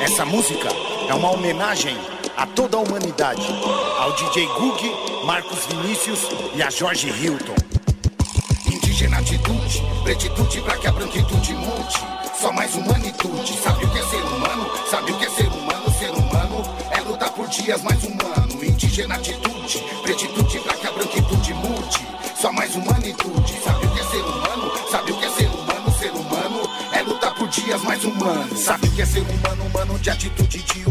Essa música é uma homenagem a toda a humanidade, ao DJ Gug, Marcos Vinícius e a Jorge Hilton. Indígena atitude, pretitude pra que a branquitude mude. Só mais humanitude, sabe o que é ser humano? Sabe o que é ser humano? Ser humano é lutar por dias mais humano. Indígena atitude, pretitude pra que a branquitude mude. Só mais humanitude, Sabe o que é ser humano? Humano de atitude, de.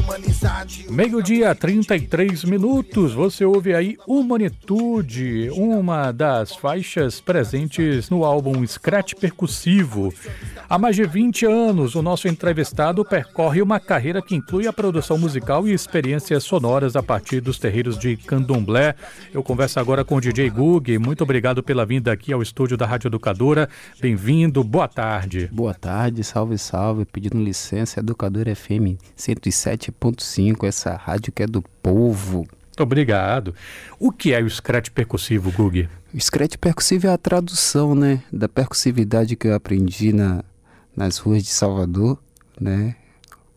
Meio-dia, 33 minutos. Você ouve aí Humanitude, uma das faixas presentes no álbum Scratch Percussivo. Há mais de 20 anos, o nosso entrevistado percorre uma carreira que inclui a produção musical e experiências sonoras a partir dos terreiros de candomblé. Eu converso agora com o DJ Gug. Muito obrigado pela vinda aqui ao estúdio da Rádio Educadora. Bem-vindo, boa tarde. Boa tarde, salve, salve. Pedindo licença, Educadora FM 107.5, essa rádio que é do povo. Muito obrigado. O que é o scratch percussivo, Gug? O scratch percussivo é a tradução, né, da percussividade que eu aprendi na, nas ruas de Salvador, né?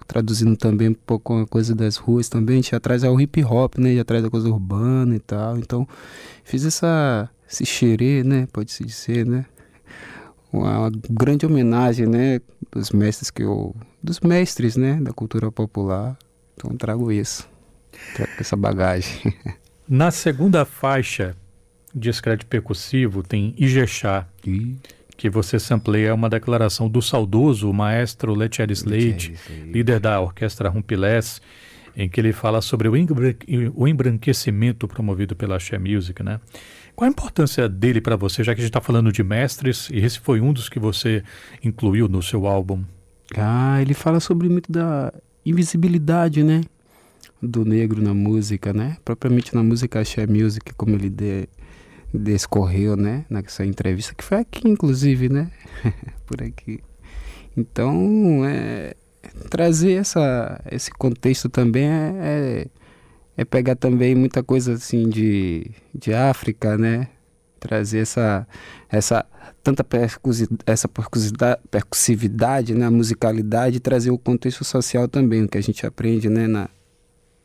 Traduzindo também um pouco uma coisa das ruas também, a gente traz ao hip hop, né? Já traz a coisa urbana e tal. Então, fiz essa esse xerê, né, pode-se dizer, né? Uma grande homenagem, né, dos mestres que eu dos mestres, né, da cultura popular. Então, trago isso. Trago essa bagagem. Na segunda faixa de scratch percussivo tem Ijexá. E que você sampleia uma declaração do saudoso maestro Letier Slade, líder da orquestra Rumpilés, em que ele fala sobre o, embranquecimento promovido pela Xé Music, né? Qual a importância dele para você, já que a gente está falando de mestres, e esse foi um dos que você incluiu no seu álbum? Ah, ele fala sobre muito da invisibilidade, né? Do negro na música, né? Propriamente na música Xé Music, como ele de, descorreu, né, nessa entrevista, que foi aqui, inclusive, né, por aqui. Então, é, trazer essa, esse contexto também é, é, é, pegar também muita coisa assim de, de África, né, trazer essa, essa tanta percusi, essa percussividade, né, a musicalidade, e trazer o contexto social também, o que a gente aprende, né, na,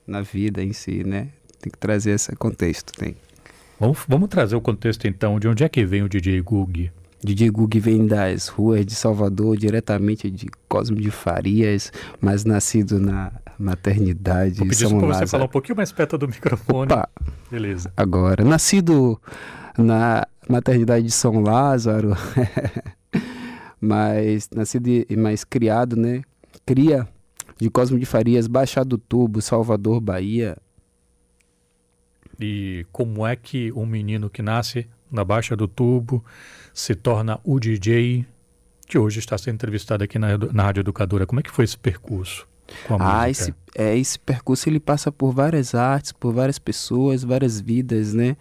na vida em si, né, tem que trazer esse contexto, tem. Vamos, vamos trazer o contexto então, de onde é que vem o DJ Gug? DJ Gug vem das ruas de Salvador, diretamente de Cosme de Farias, mas nascido na maternidade Vou pedir para você falar um pouquinho mais perto do microfone. Opa. Beleza. Agora, nascido na maternidade de São Lázaro, mas nascido e mais criado, né? Cria de Cosme de Farias, Baixado do Tubo, Salvador, Bahia, e como é que um menino que nasce na Baixa do Tubo se torna o DJ que hoje está sendo entrevistado aqui na, na Rádio Educadora. Como é que foi esse percurso? Com a ah, esse, é, esse percurso ele passa por várias artes, por várias pessoas, várias vidas, né?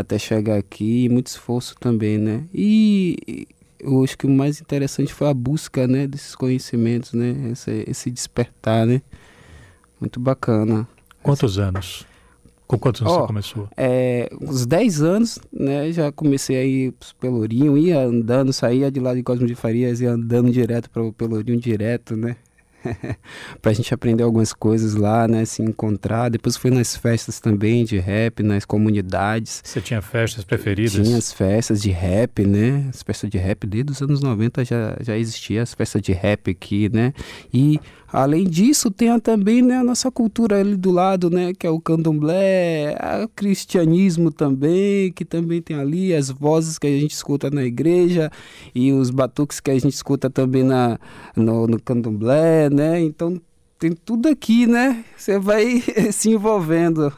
Até chegar aqui, e muito esforço também, né? E eu acho que o mais interessante foi a busca, né, desses conhecimentos, né? Esse, esse despertar, né? Muito bacana. Quantos Essa... anos? Com quantos anos oh, você começou? É, uns 10 anos, né? Já comecei a ir pro Pelourinho, ia andando, saía de lá de Cosmo de Farias, ia andando direto para o Pelourinho direto, né? pra gente aprender algumas coisas lá, né? Se encontrar. Depois fui nas festas também de rap, nas comunidades. Você tinha festas preferidas? Tinha as festas de rap, né? As festas de rap desde os anos 90 já, já existia as festas de rap aqui, né? E além disso, tem também né, a nossa cultura ali do lado, né? Que é o candomblé, o cristianismo também, que também tem ali as vozes que a gente escuta na igreja e os batuques que a gente escuta também na, no, no candomblé, né? Então tem tudo aqui, né? Você vai se envolvendo.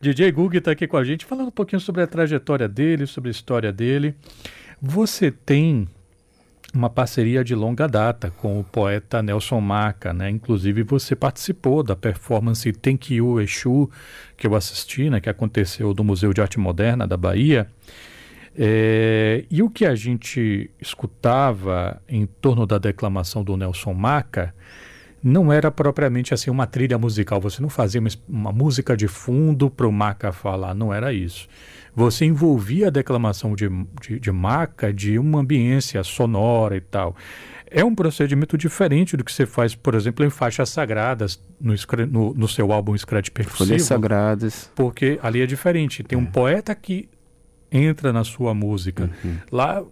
DJ Gug está aqui com a gente falando um pouquinho sobre a trajetória dele, sobre a história dele. Você tem uma parceria de longa data com o poeta Nelson Maca, né? Inclusive você participou da performance Thank You Exu, que eu assisti, né? Que aconteceu no Museu de Arte Moderna da Bahia. É, e o que a gente escutava em torno da declamação do Nelson Maca não era propriamente assim uma trilha musical. Você não fazia uma, uma música de fundo para o Maca falar, não era isso. Você envolvia a declamação de, de, de Maca de uma ambiência sonora e tal. É um procedimento diferente do que você faz, por exemplo, em faixas sagradas no, no, no seu álbum Scratch Percussivo. Folhas sagradas. Porque ali é diferente. Tem é. um poeta que entra na sua música. Uhum. Lá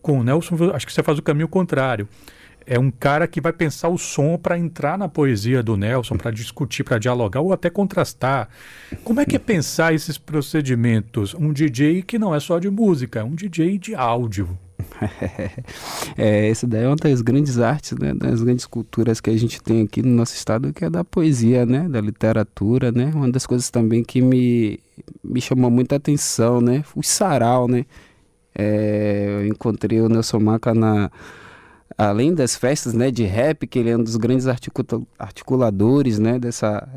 com o Nelson, acho que você faz o caminho contrário. É um cara que vai pensar o som para entrar na poesia do Nelson, para discutir, para dialogar ou até contrastar. Como é que é pensar esses procedimentos? Um DJ que não é só de música, é um DJ de áudio. é, essa daí é uma das grandes artes, né, das grandes culturas que a gente tem aqui no nosso estado, que é da poesia, né, da literatura, né, uma das coisas também que me, me chamou muita atenção, né, o sarau, né, é, eu encontrei o Nelson Maca na além das festas, né, de rap, que ele é um dos grandes articuladores, né, dessa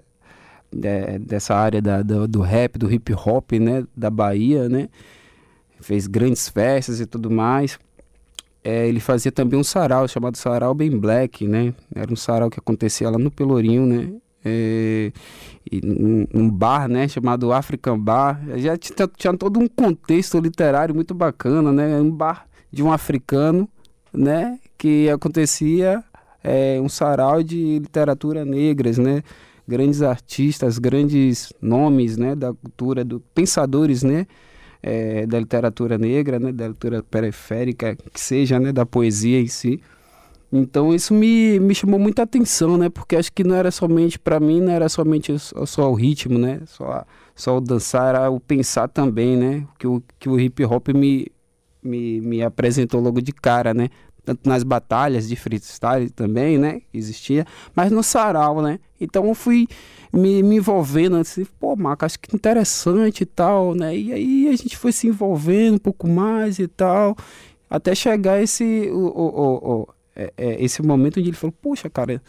é, dessa área da, do, do rap, do hip hop, né, da Bahia, né, fez grandes festas e tudo mais. É, ele fazia também um sarau chamado Sarau Bem Black, né? Era um sarau que acontecia lá no Pelourinho, né? É, um, um, bar, né? Chamado African Bar. Já tinha, tinha todo um contexto literário muito bacana, né? Um bar de um africano, né? Que acontecia é, um sarau de literatura negras, né? Grandes artistas, grandes nomes, né? Da cultura, do pensadores, né? é, da literatura negra, né, da literatura periférica, que seja, né, da poesia em si. Então isso me, me chamou muita atenção, né, porque acho que não era somente para mim, não era somente só, só, o ritmo, né, só, só o dançar, era o pensar também, né, que o, que o hip hop me, me, me apresentou logo de cara, né, tanto nas batalhas de freestyle também, né, existia, mas no sarau, né. Então eu fui me, me envolvendo, assim, pô, Marco, acho que interessante e tal, né? E aí a gente foi se envolvendo um pouco mais e tal, até chegar esse, o, o, o, é, é, esse momento onde ele falou, poxa, cara,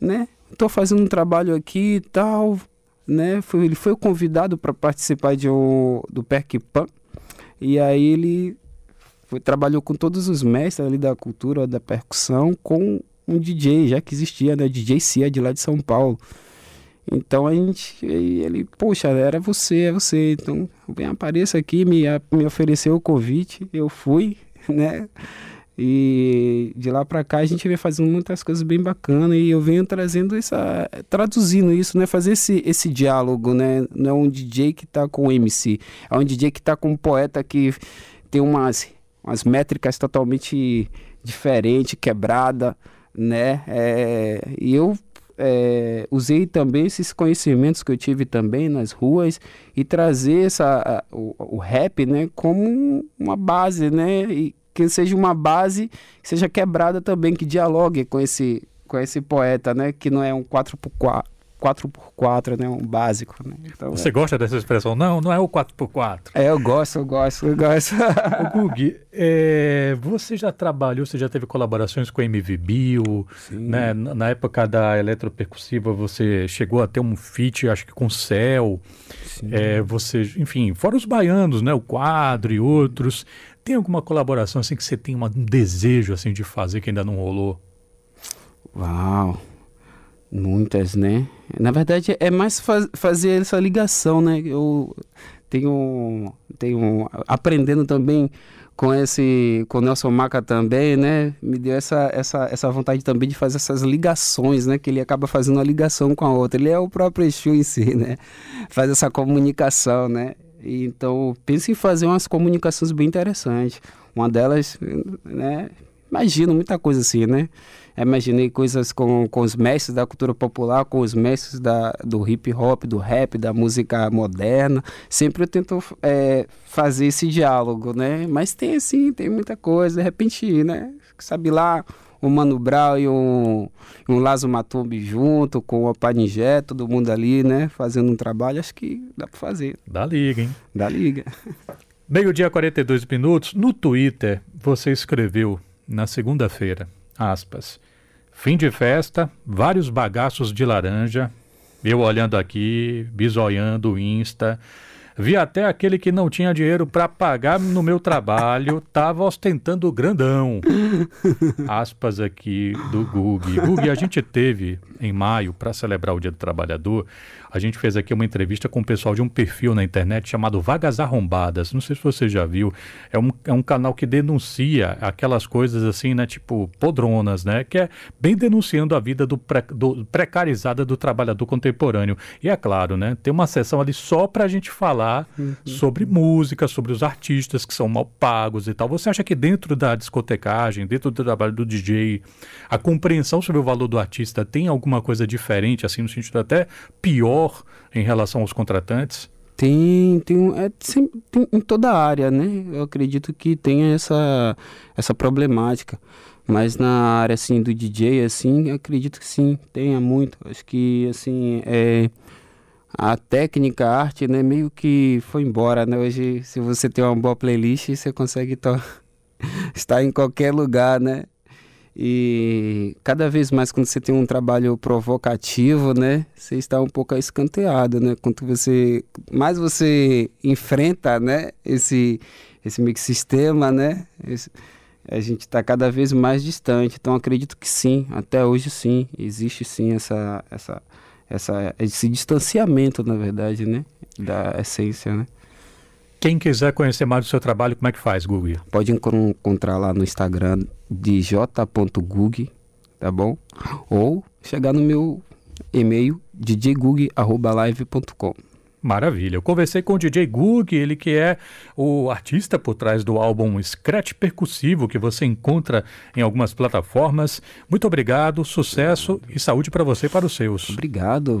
né? Tô fazendo um trabalho aqui e tal, né? Foi, ele foi convidado para participar de um, do Perkpan, e aí ele foi, trabalhou com todos os mestres ali da cultura, da percussão, com um DJ, já que existia, né? DJ Cia de lá de São Paulo. Então a gente, ele, poxa, era você, é você. Então, bem, apareça aqui, me, me ofereceu o convite, eu fui, né? E de lá para cá a gente vem fazendo muitas coisas bem bacanas e eu venho trazendo essa, traduzindo isso, né? Fazer esse, esse diálogo, né? Não é um DJ que tá com o MC, é um DJ que tá com um poeta que tem umas, umas métricas totalmente diferentes, quebrada, né? É, e eu é, usei também esses conhecimentos que eu tive também nas ruas e trazer essa, a, o, o, rap né, como uma base, né? E que seja uma base que seja quebrada também, que dialogue com esse, com esse poeta, né? Que não é um 4x4, 4x4, né? Um básico, né? Então, Você é. gosta dessa expressão? Não, não é o 4x4. É, eu gosto, eu gosto, eu gosto. Gug, é, você já trabalhou, você já teve colaborações com a MV Bio, né? Na época da eletropercussiva você chegou a ter um feat, acho que com o Céu. É, você, enfim, fora os baianos, né? O Quadro e outros. Tem alguma colaboração assim que você tem um desejo assim de fazer que ainda não rolou? Uau! Muitas, né? Na verdade, é mais faz, fazer essa ligação, né? Eu tenho, tenho aprendendo também com esse, com o Nelson Maca também, né? Me deu essa, essa, essa vontade também de fazer essas ligações, né? Que ele acaba fazendo uma ligação com a outra. Ele é o próprio Exu em si, né? Faz essa comunicação, né? Então, pense em fazer umas comunicações bem interessantes. Uma delas, né? Imagino muita coisa assim, né? Imaginei coisas com, com os mestres da cultura popular, com os mestres da, do hip hop, do rap, da música moderna. Sempre eu tento é, fazer esse diálogo, né? Mas tem assim, tem muita coisa. De repente, né? Sabe lá, o Mano Brown e um, um Lazo Matumbi junto, com o Paningé, todo mundo ali, né? Fazendo um trabalho, acho que dá para fazer. Dá liga, hein? Dá liga. Meio-dia, 42 minutos. No Twitter, você escreveu na segunda-feira, aspas, Fim de festa, vários bagaços de laranja. Eu olhando aqui, bisoiando o Insta. Vi até aquele que não tinha dinheiro para pagar no meu trabalho, tava ostentando grandão. Aspas aqui do Gug. Gug, a gente teve em maio, para celebrar o Dia do Trabalhador, a gente fez aqui uma entrevista com o pessoal de um perfil na internet chamado Vagas Arrombadas. Não sei se você já viu. É um, é um canal que denuncia aquelas coisas assim, né? Tipo podronas, né? Que é bem denunciando a vida do, pre, do precarizada do trabalhador contemporâneo. E é claro, né? Tem uma sessão ali só para a gente falar uhum. sobre música, sobre os artistas que são mal pagos e tal. Você acha que dentro da discotecagem, dentro do trabalho do DJ, a compreensão sobre o valor do artista tem alguma coisa diferente, assim, no sentido até pior? em relação aos contratantes? Tem, tem, é, tem, tem em toda a área, né? Eu acredito que tenha essa, essa problemática. Mas na área assim do DJ, assim, acredito que sim, tenha muito. Acho que assim, é, a técnica, a arte, né, meio que foi embora, né? Hoje, se você tem uma boa playlist, você consegue estar em qualquer lugar, né? E cada vez mais quando você tem um trabalho provocativo, né, você está um pouco escanteado, né? Quanto você mais você enfrenta, né, esse esse mix-sistema, né? Esse, a gente está cada vez mais distante. Então acredito que sim, até hoje sim, existe sim essa essa essa esse distanciamento, na verdade, né, da essência, né? Quem quiser conhecer mais do seu trabalho, como é que faz, Google? Pode encontrar lá no Instagram de j.gug, tá bom? Ou chegar no meu e-mail djgug.live.com. Maravilha. Eu conversei com o DJ Gug, ele que é o artista por trás do álbum Scratch Percussivo, que você encontra em algumas plataformas. Muito obrigado, sucesso e saúde para você e para os seus. Obrigado.